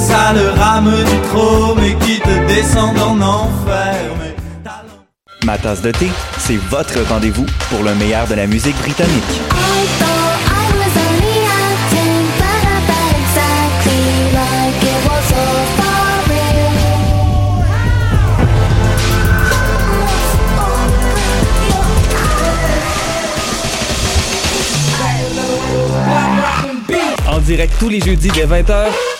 ça le rame du trop, mais qui te descend en enfer. Mais Ma tasse de thé, c'est votre rendez-vous pour le meilleur de la musique britannique. En direct tous les jeudis dès 20h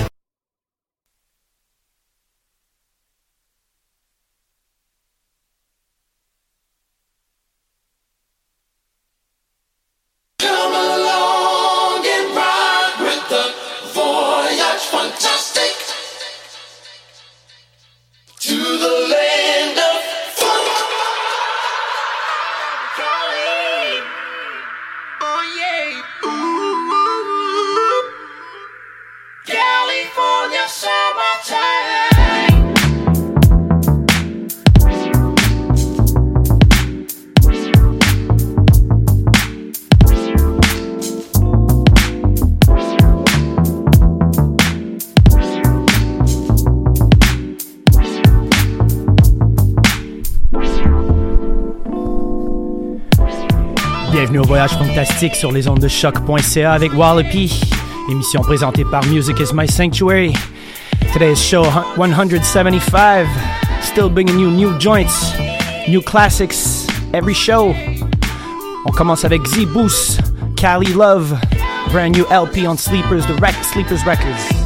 sur les ondes de choc.ca avec Wallopy. Émission présentée par Music is My Sanctuary. Today's show 175. Still bringing you new joints, new classics every show. On commence avec Z Boost, Cali Love, brand new LP on Sleepers, the Rec- Sleepers Records.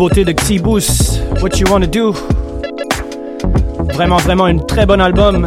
nouveauté de Xibus, What You Wanna Do? Vraiment, vraiment un très bon album.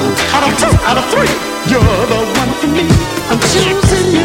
one out of two out of three. You're the one for me. I'm choosing you.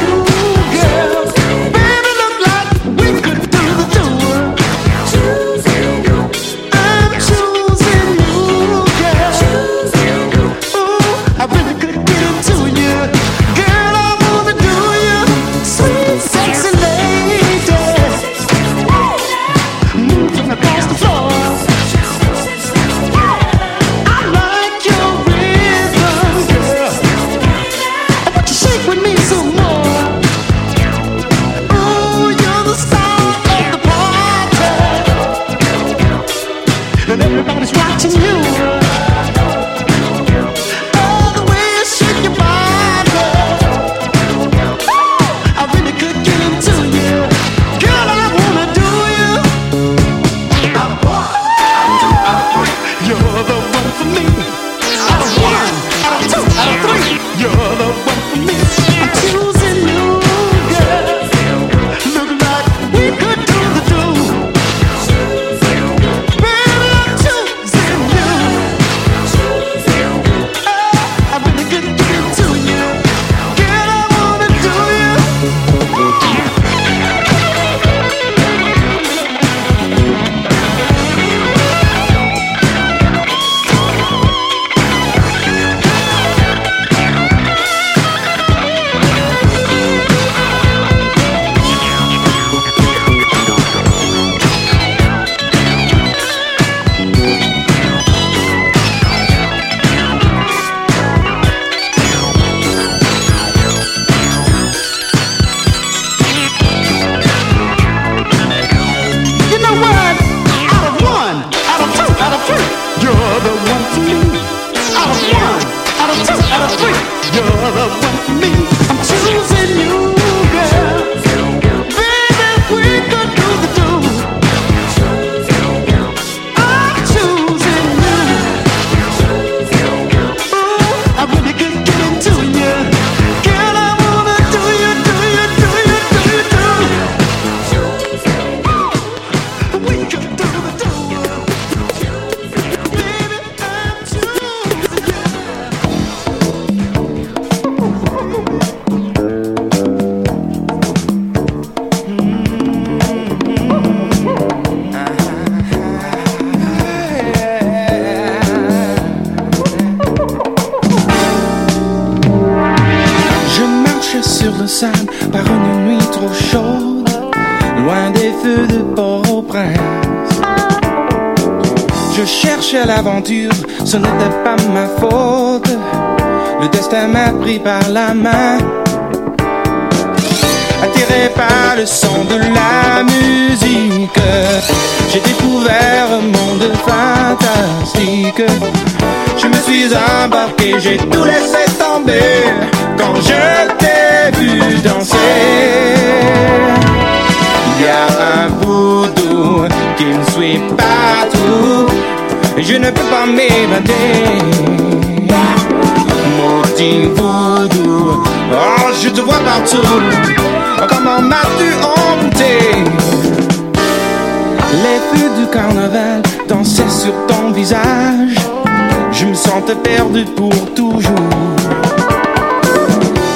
sente perdue pour toujours.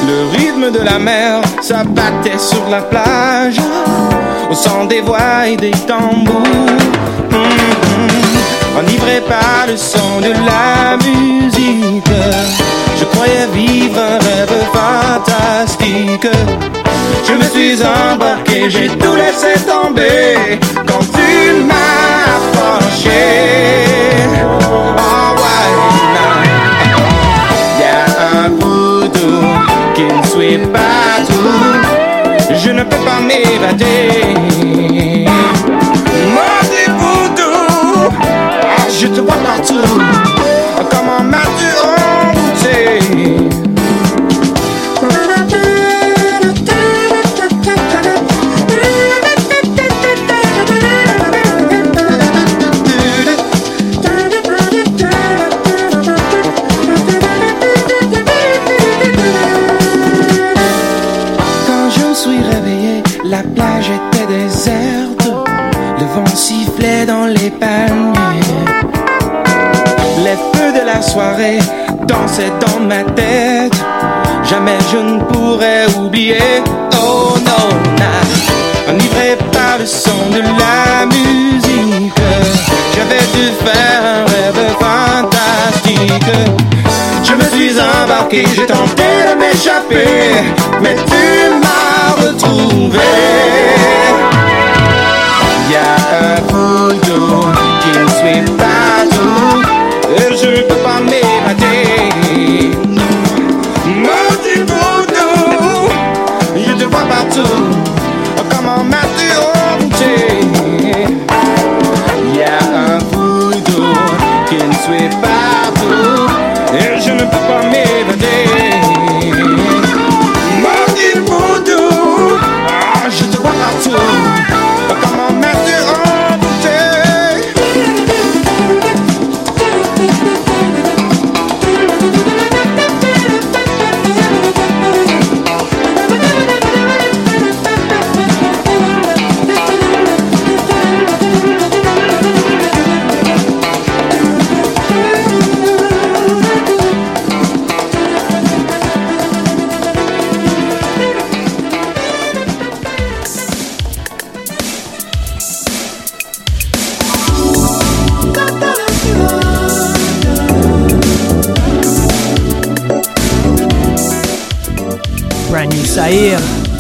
Le rythme de la mer s'abattait sur la plage, au son des voix et des tambours. Mm-hmm. Enivré par le son de la musique, je croyais vivre un rêve fantastique. Je me suis embarqué, j'ai tout laissé tomber quand tu m'as approché. Oh. je ne peux pas m'évader. Maudit voodoo, ah, je te vois partout, comment m'as-tu envoûté? Soirée dansait dans ma tête. Jamais je ne pourrais oublier. Oh non, enivré par le son de la musique. J'avais dû faire un rêve fantastique. Je me suis embarqué, j'ai tenté de m'échapper, mais tu m'as retrouvé. Et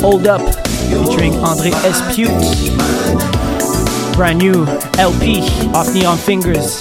Hold Up, featuring Andre Espute. Brand new LP off Neon Fingers.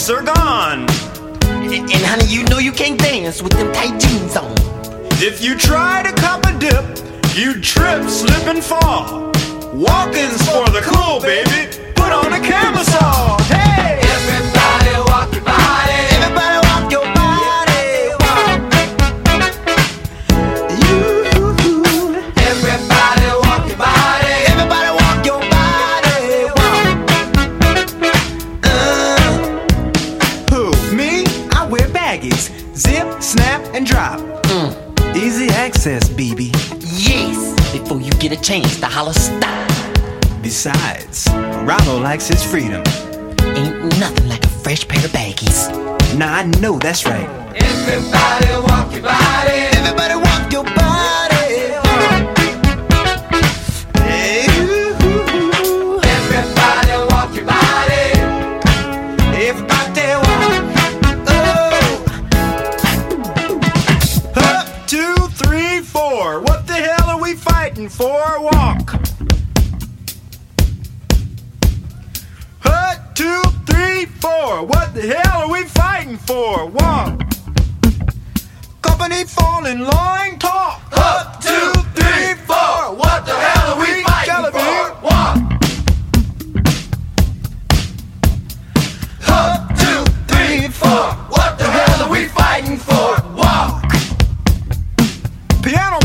police are gone. And, honey, you know you can't dance with them tight jeans on. If you try to cop a dip, you trip, slip, and fall. Walkins for the cool, baby. Put on a camisole. Hey! Everybody. Yes, before you get a chance to holler stop. Besides, Rollo likes his freedom. Ain't nothing like a fresh pair of baggies. Nah, I know that's right. Everybody walk your body. Everybody walk your body. Four. What the hell are we fighting for? One. Company fall in line, talk. Up, two, three, four. What the hell are we fighting for? One. Up, two, three, four. What the hell are we fighting for? Walk. Piano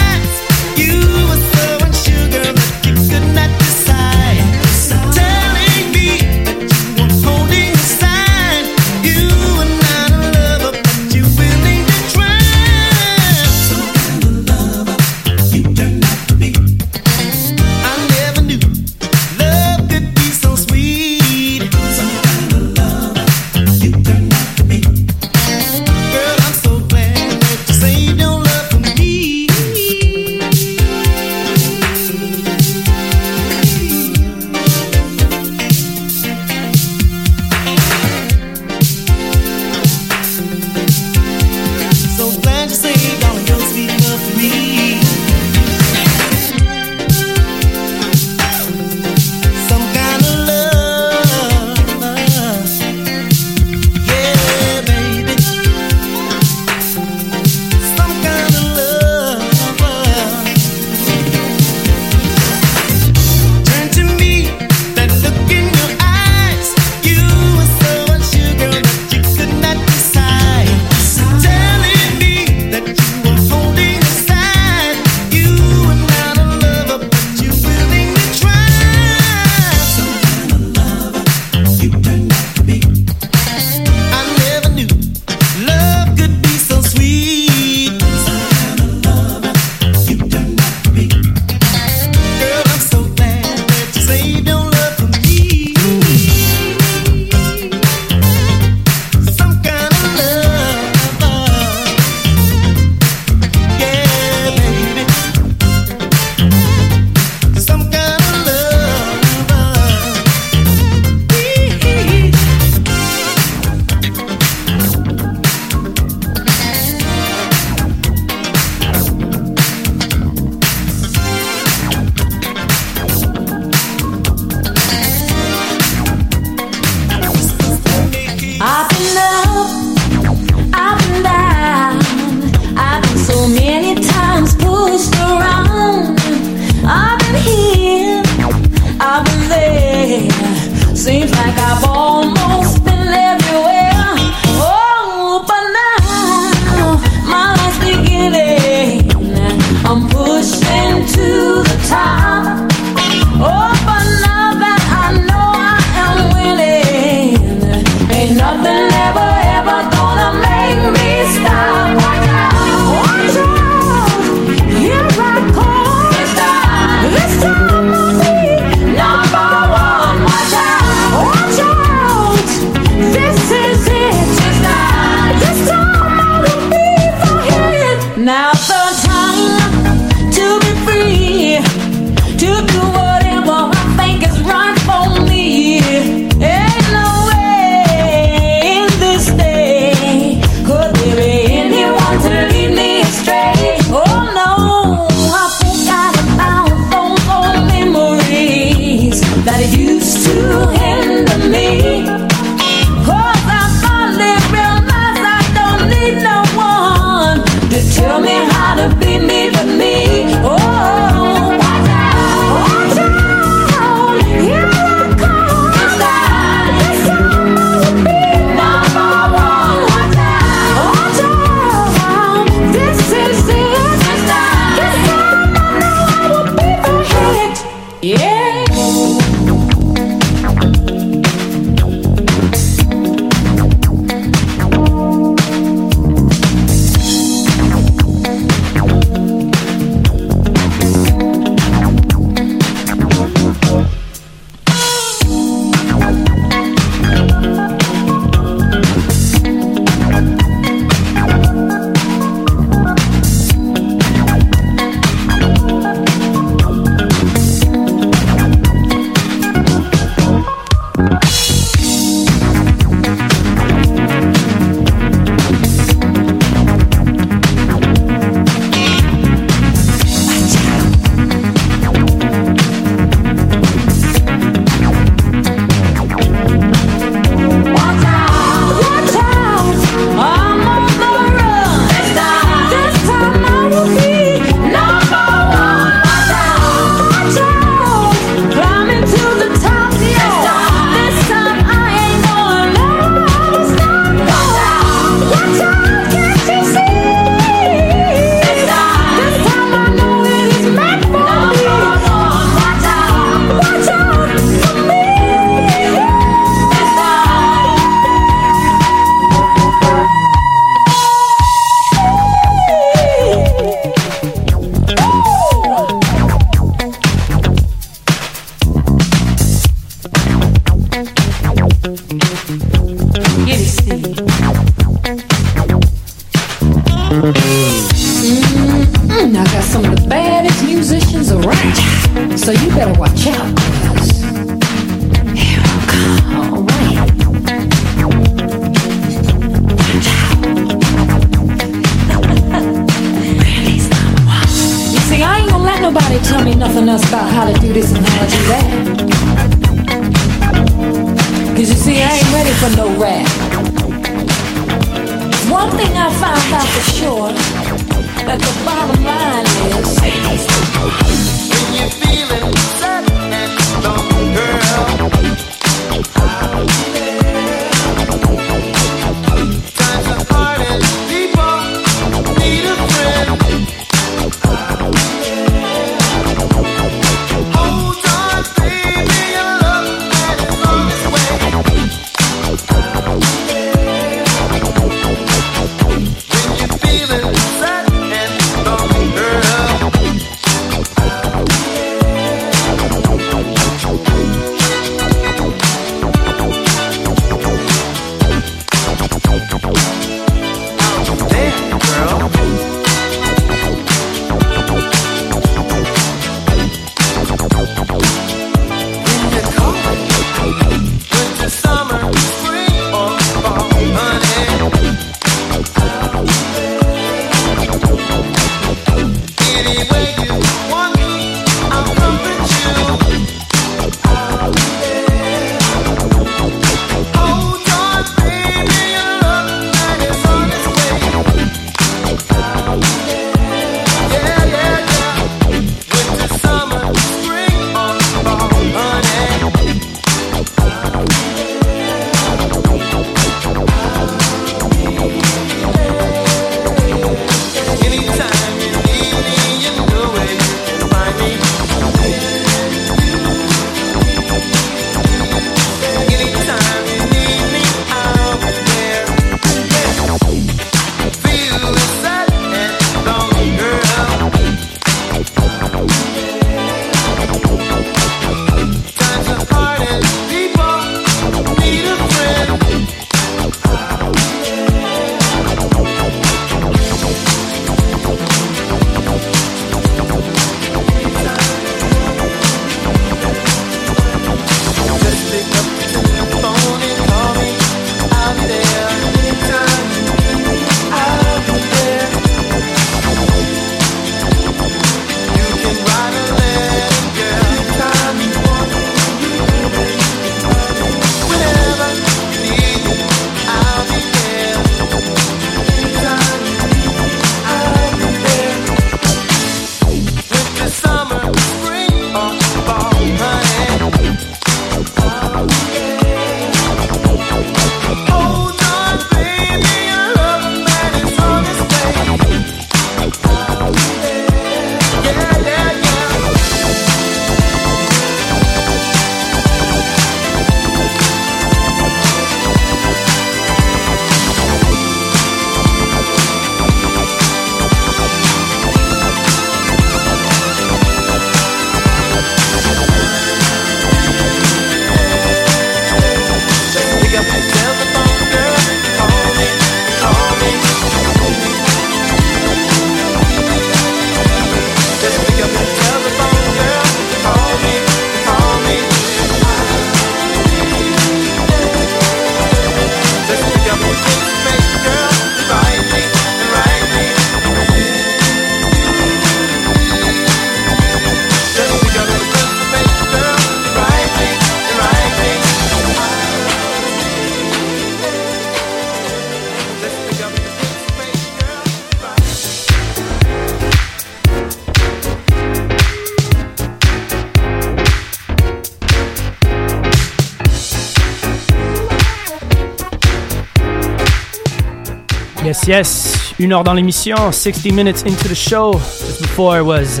yes. Une heure dans l'émission, 60 minutes into the show. Just before it was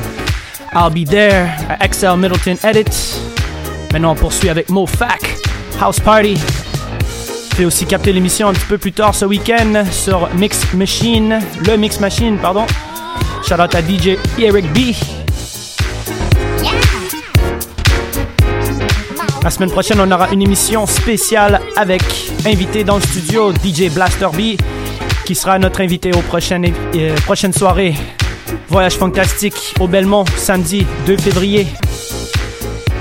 I'll Be There, XL Middleton Edit. Maintenant, on poursuit avec MoFac, House Party. Vous aussi capter l'émission un petit peu plus tard ce week-end sur Mix Machine, le Mix Machine, pardon. Shout out à DJ Eric B. La semaine prochaine, on aura une émission spéciale avec invité dans le studio DJ Blaster B qui sera notre invité aux euh, prochaines, prochaines soirées. Voyage fantastique au Belmont, samedi 2 février.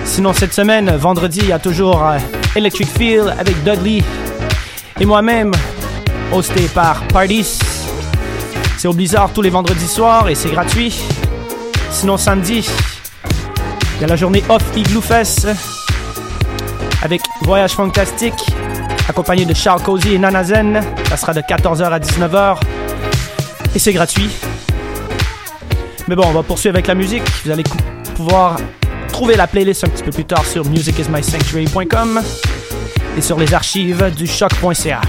Sinon, cette semaine, vendredi, il y a toujours euh, Electric Feel avec Dudley et moi-même, hosté par Parties. C'est au Blizzard tous les vendredis soirs et c'est gratuit. Sinon, samedi, il y a la journée off Igloo Fest avec Voyage fantastique accompagné de Charles Cozy et Nana Zen. Ça sera de 14h à 19h et c'est gratuit. Mais bon, on va poursuivre avec la musique. Vous allez pouvoir trouver la playlist un petit peu plus tard sur musicismysanctuary.com et sur les archives du choc.ca.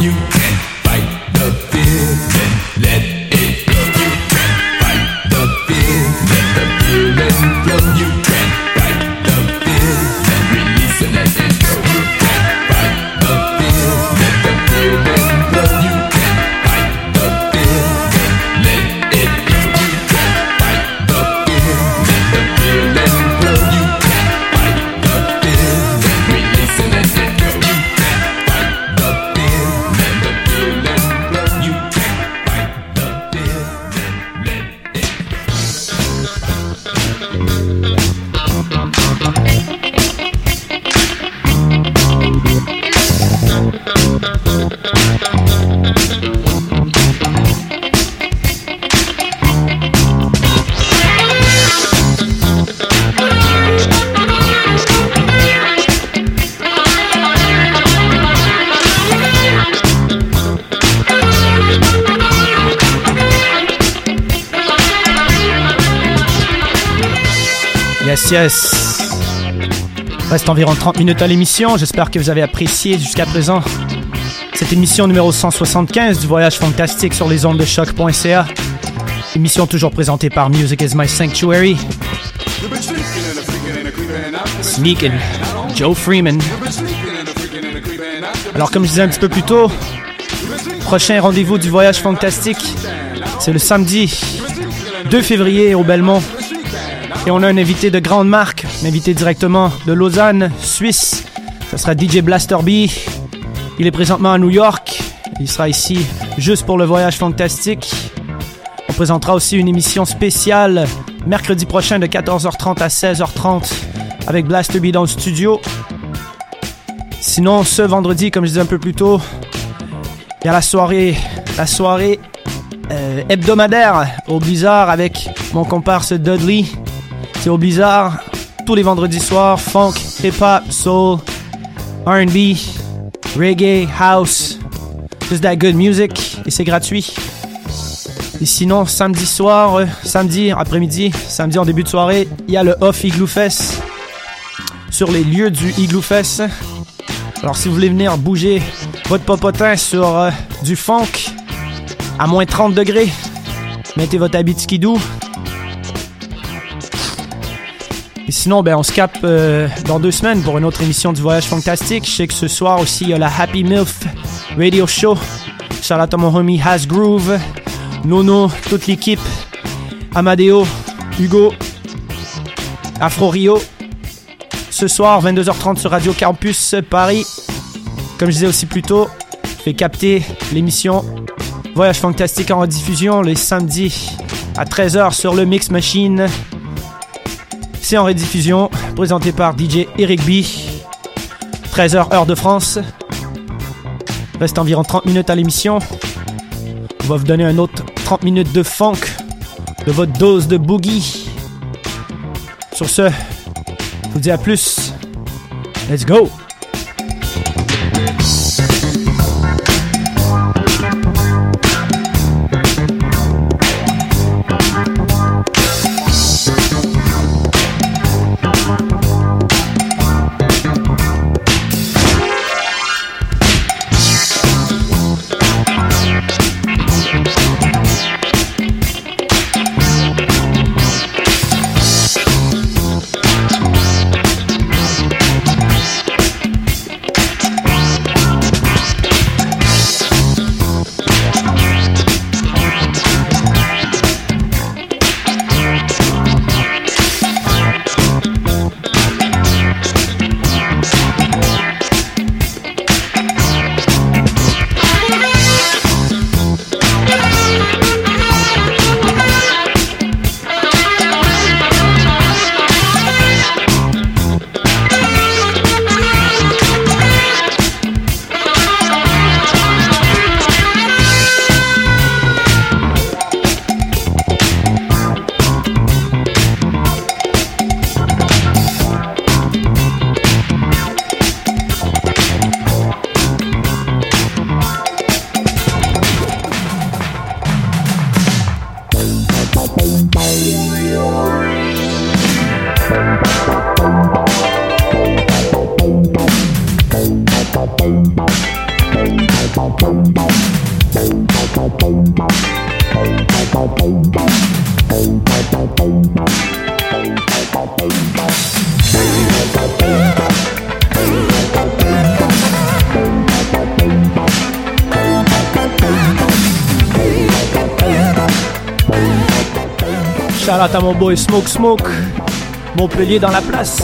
You environ 30 minutes à l'émission. J'espère que vous avez apprécié jusqu'à présent cette émission numéro 175 du voyage fantastique sur les ondes de choc.ca. Émission toujours présentée par Music is My Sanctuary. Sneakin', Joe Freeman. Alors comme je disais un petit peu plus tôt, prochain rendez-vous du voyage fantastique, c'est le samedi 2 février au Belmont. Et on a un invité de grande marque invité directement de Lausanne, Suisse. Ce sera DJ Blaster B. Il est présentement à New York. Il sera ici juste pour le voyage fantastique. On présentera aussi une émission spéciale mercredi prochain de 14h30 à 16h30 avec Blaster B dans le studio. Sinon, ce vendredi, comme je disais un peu plus tôt, il y a la soirée, la soirée euh, hebdomadaire au Blizzard avec mon comparse Dudley. C'est au Blizzard tous les vendredis soirs, funk, hip-hop, soul, R&B, reggae, house, just that good music et c'est gratuit. Et sinon, samedi soir, euh, samedi après-midi, samedi en début de soirée, il y a le Off Igloo Fest sur les lieux du Igloo Fest. Alors si vous voulez venir bouger votre popotin sur euh, du funk à moins 30 degrés, mettez votre habit skidoo. Et sinon, ben, on se capte euh, dans deux semaines pour une autre émission du Voyage Fantastique. Je sais que ce soir aussi, il y a la Happy MILF Radio Show. Out à mon homie Has Groove, Nono, toute l'équipe, Amadeo, Hugo, Afro Rio. Ce soir, 22h30 sur Radio Campus Paris. Comme je disais aussi plus tôt, je vais capter l'émission Voyage Fantastique en rediffusion les samedis à 13h sur le Mix Machine. En rediffusion, présenté par DJ Eric B. 13h heure de France. Reste environ 30 minutes à l'émission. On va vous donner un autre 30 minutes de funk, de votre dose de boogie. Sur ce, je vous dis à plus. Let's go! À mon boy Smoke Smoke. Montpellier dans la place.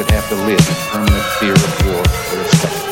should have to live in permanent fear of war for.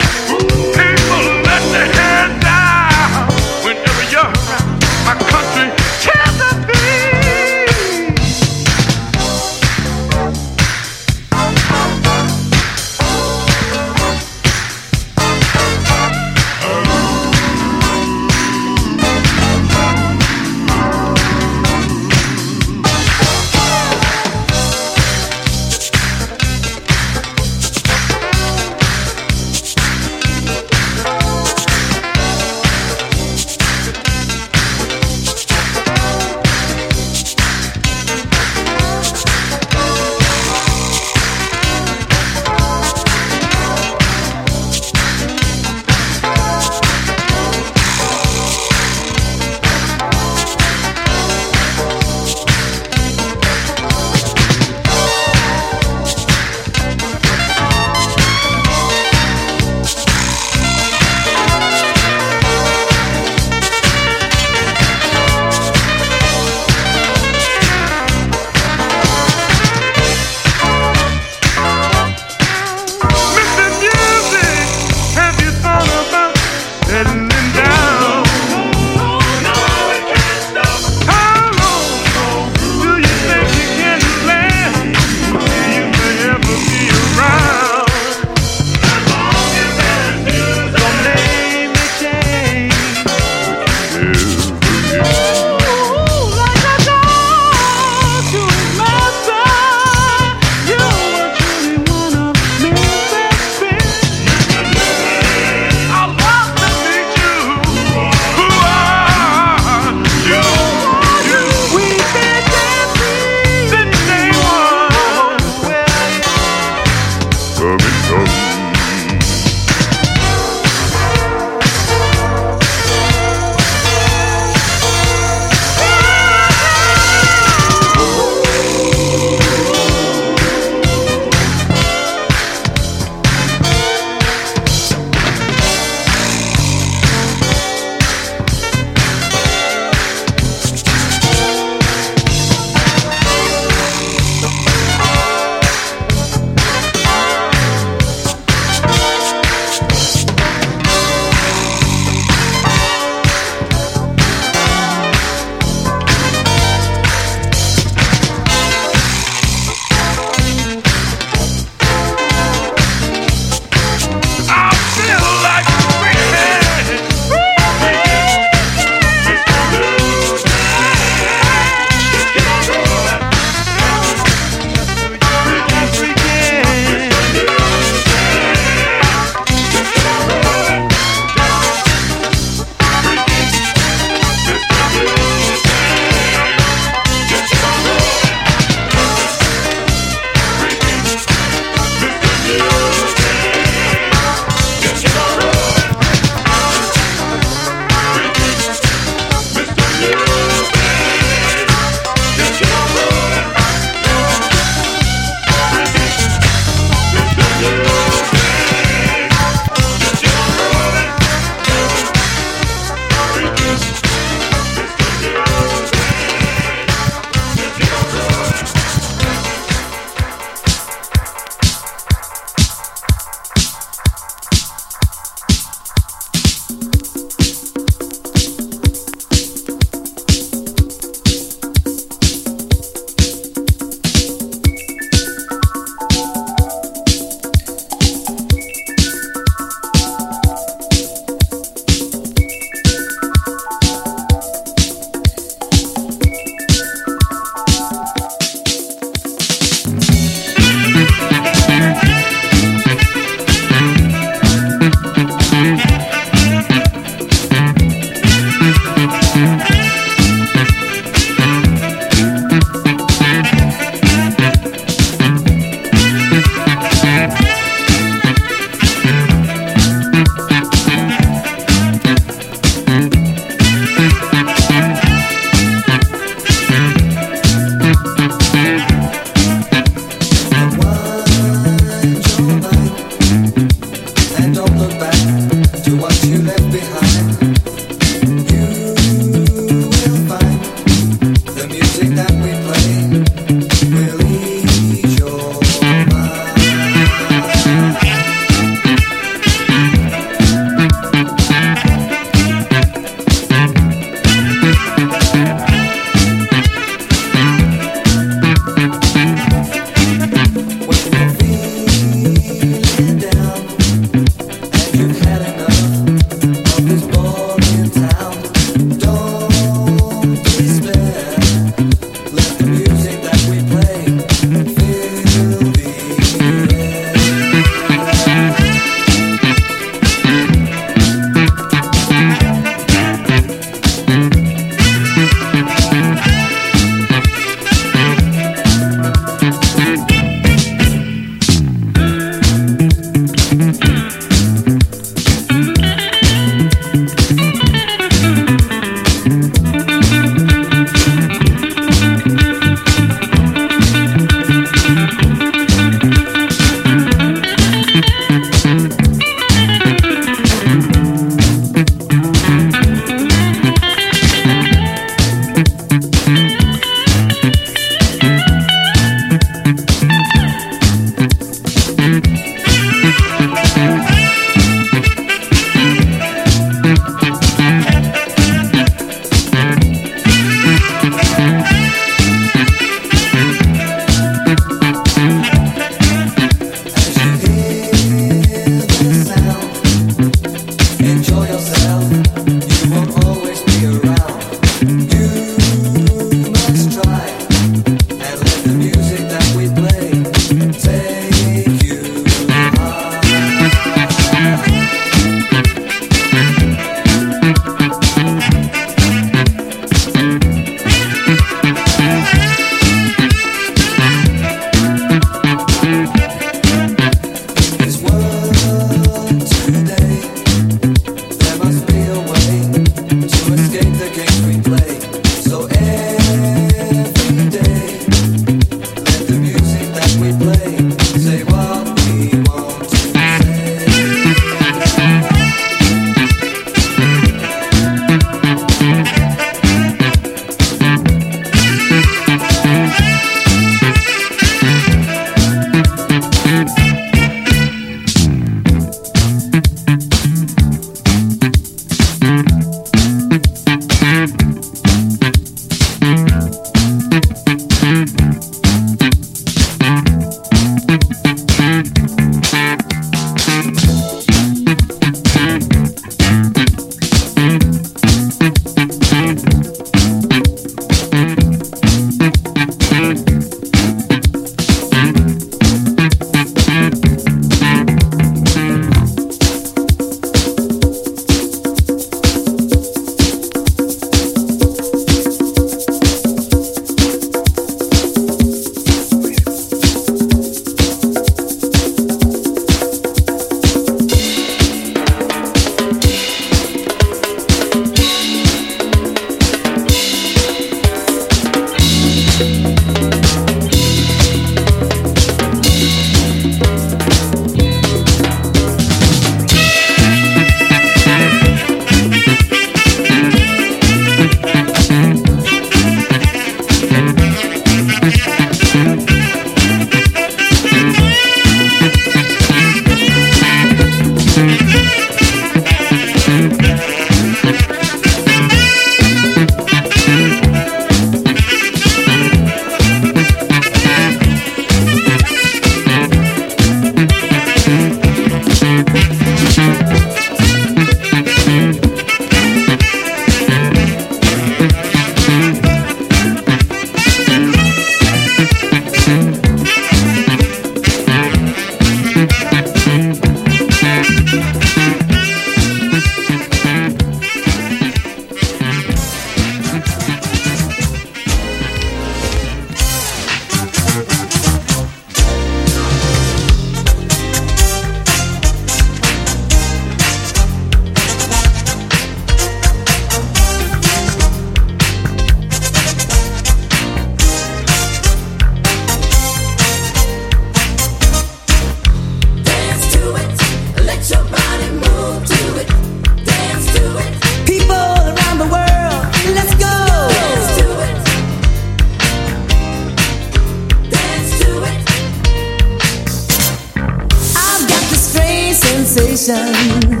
Sensation.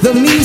The music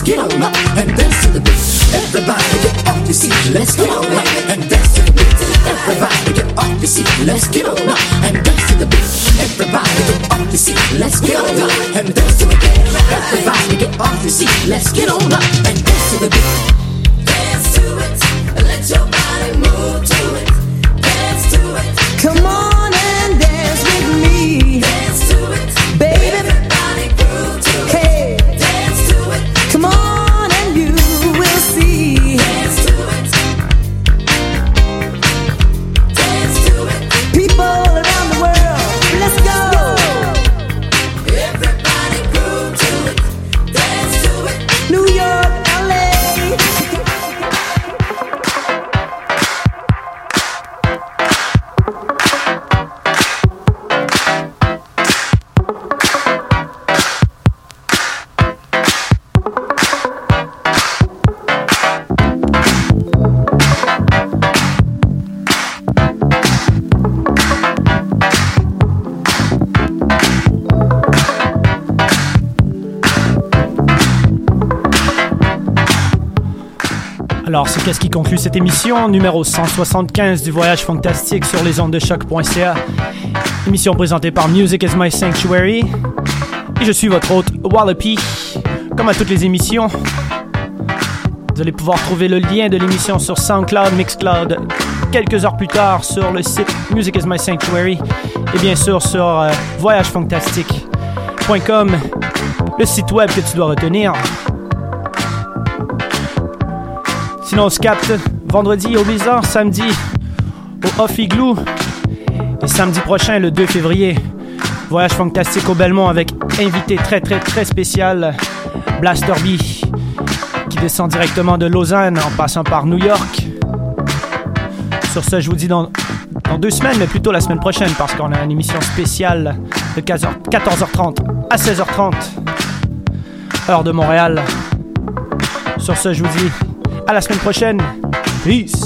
Let's get on up and dance to the beat. Everybody get off the seat. Let's get on up and dance to the beat. Everybody get off the seat. Let's get on up and dance to the beat. Everybody get off the seat. Let's get on up and dance to the beat. Everybody get off the seat. Let's get on up cette émission numéro 175 du Voyage Fantastique sur les ondes de choc.ca. Émission présentée par Music is My Sanctuary. Et je suis votre hôte Wallopy. Comme à toutes les émissions, vous allez pouvoir trouver le lien de l'émission sur SoundCloud, Mixcloud, quelques heures plus tard sur le site Music is My Sanctuary et bien sûr sur euh, voyagefantastique.com, le site web que tu dois retenir. Sinon, on se capte vendredi au Blizzard, samedi au Off Igloo et samedi prochain, le 2 février, voyage fantastique au Belmont avec invité très très très spécial, Blaster B, qui descend directement de Lausanne en passant par New York. Sur ce, je vous dis dans, deux semaines, mais plutôt la semaine prochaine parce qu'on a une émission spéciale de 15h 14h30 à 16h30, heure de Montréal. Sur ce, je vous dis la semaine prochaine. Peace.